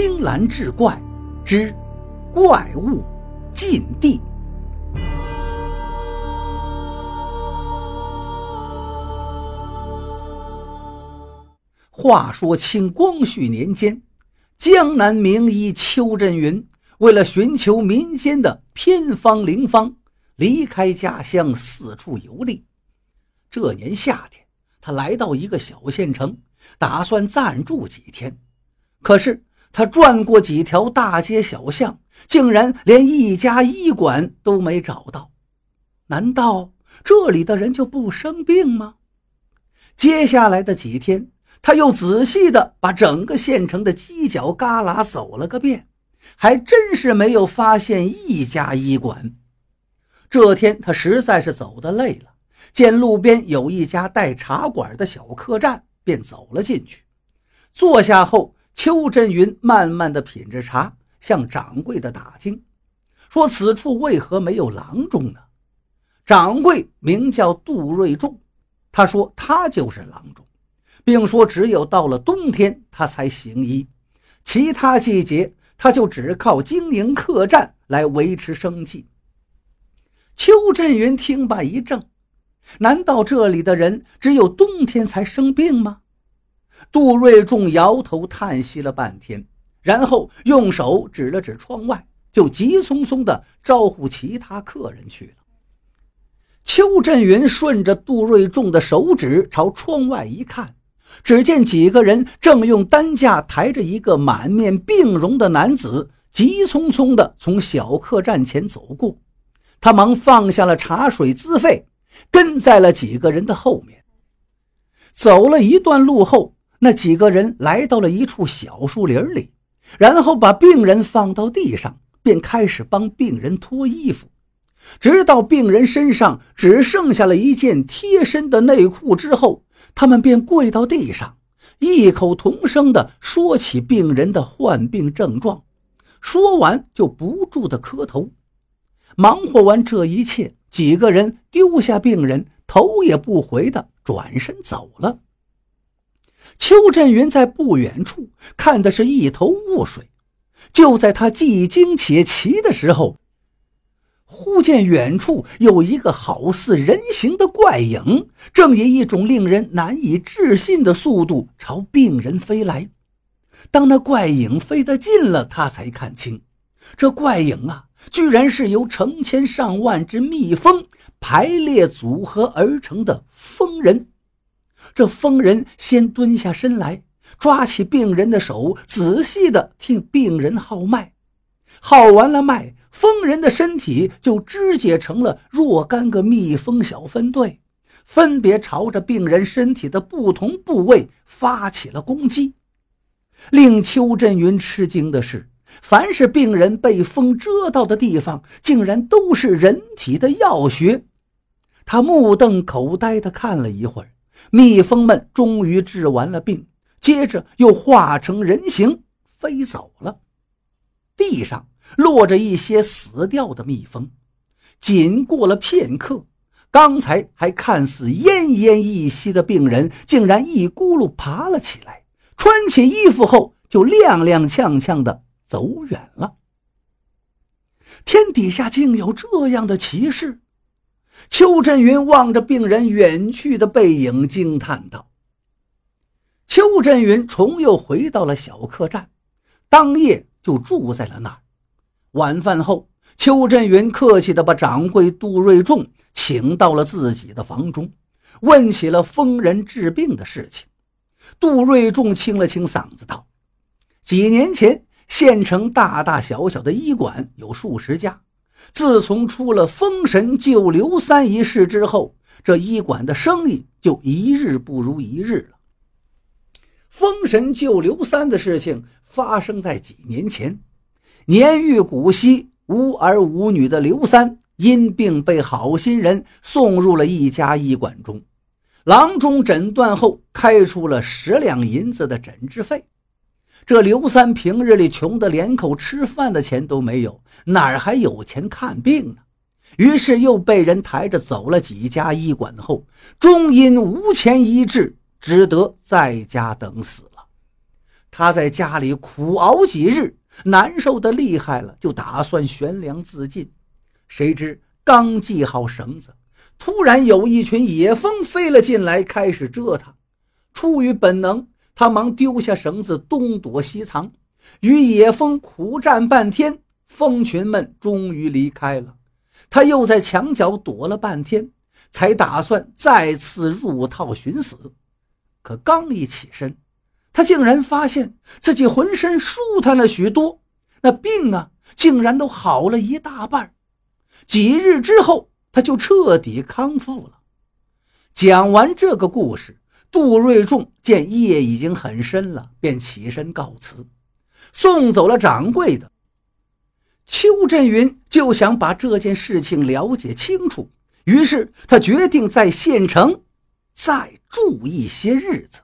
青蓝志怪之怪物禁地。话说清光绪年间，江南名医邱振云为了寻求民间的偏方灵方，离开家乡四处游历。这年夏天，他来到一个小县城，打算暂住几天。可是他转过几条大街小巷，竟然连一家医馆都没找到。难道这里的人就不生病吗？接下来的几天。他又仔细地把整个县城的犄角旮旯走了个遍，还真是没有发现一家医馆。这天他实在是走得累了，见路边有一家带茶馆的小客栈，便走了进去。坐下后，邱振云慢慢地品着茶，向掌柜的打听，说：“此处为何没有郎中呢？”掌柜名叫杜瑞仲，他说：“他就是郎中。”并说，只有到了冬天，他才行医，其他季节他就只靠经营客栈来维持生计。邱振云听罢一怔：“难道这里的人只有冬天才生病吗？”杜瑞仲摇头叹息了半天，然后用手指了指窗外，就急匆匆地招呼其他客人去了。邱振云顺着杜瑞仲的手指朝窗外一看。只见几个人正用担架抬着一个满面病容的男子，急匆匆地从小客栈前走过。他忙放下了茶水资费，跟在了几个人的后面。走了一段路后，那几个人来到了一处小树林里，然后把病人放到地上，便开始帮病人脱衣服，直到病人身上只剩下了一件贴身的内裤之后。他们便跪到地上，异口同声地说起病人的患病症状，说完就不住地磕头。忙活完这一切，几个人丢下病人，头也不回地转身走了。邱振云在不远处看的是一头雾水，就在他既惊且奇的时候。忽见远处有一个好似人形的怪影，正以一种令人难以置信的速度朝病人飞来。当那怪影飞得近了，他才看清，这怪影啊，居然是由成千上万只蜜蜂排列组合而成的蜂人。这疯人先蹲下身来，抓起病人的手，仔细地替病人号脉。号完了脉。疯人的身体就肢解成了若干个蜜蜂小分队，分别朝着病人身体的不同部位发起了攻击。令邱振云吃惊的是，凡是病人被蜂蛰到的地方，竟然都是人体的要穴。他目瞪口呆地看了一会儿，蜜蜂们终于治完了病，接着又化成人形飞走了。地上。落着一些死掉的蜜蜂，仅过了片刻，刚才还看似奄奄一息的病人，竟然一咕噜爬了起来，穿起衣服后就踉踉跄跄地走远了。天底下竟有这样的奇事！邱振云望着病人远去的背影，惊叹道：“邱振云重又回到了小客栈，当夜就住在了那儿。”晚饭后，邱振云客气地把掌柜杜瑞仲请到了自己的房中，问起了疯人治病的事情。杜瑞仲清了清嗓子道：“几年前，县城大大小小的医馆有数十家，自从出了封神救刘三一事之后，这医馆的生意就一日不如一日了。封神救刘三的事情发生在几年前。”年逾古稀、无儿无女的刘三因病被好心人送入了一家医馆中，郎中诊断后开出了十两银子的诊治费。这刘三平日里穷得连口吃饭的钱都没有，哪儿还有钱看病呢？于是又被人抬着走了几家医馆后，终因无钱医治，只得在家等死了。他在家里苦熬几日，难受的厉害了，就打算悬梁自尽。谁知刚系好绳子，突然有一群野蜂飞了进来，开始蛰他。出于本能，他忙丢下绳子，东躲西藏，与野蜂苦战半天，蜂群们终于离开了。他又在墙角躲了半天，才打算再次入套寻死。可刚一起身，他竟然发现自己浑身舒坦了许多，那病啊，竟然都好了一大半。几日之后，他就彻底康复了。讲完这个故事，杜瑞仲见夜已经很深了，便起身告辞，送走了掌柜的。邱振云就想把这件事情了解清楚，于是他决定在县城再住一些日子。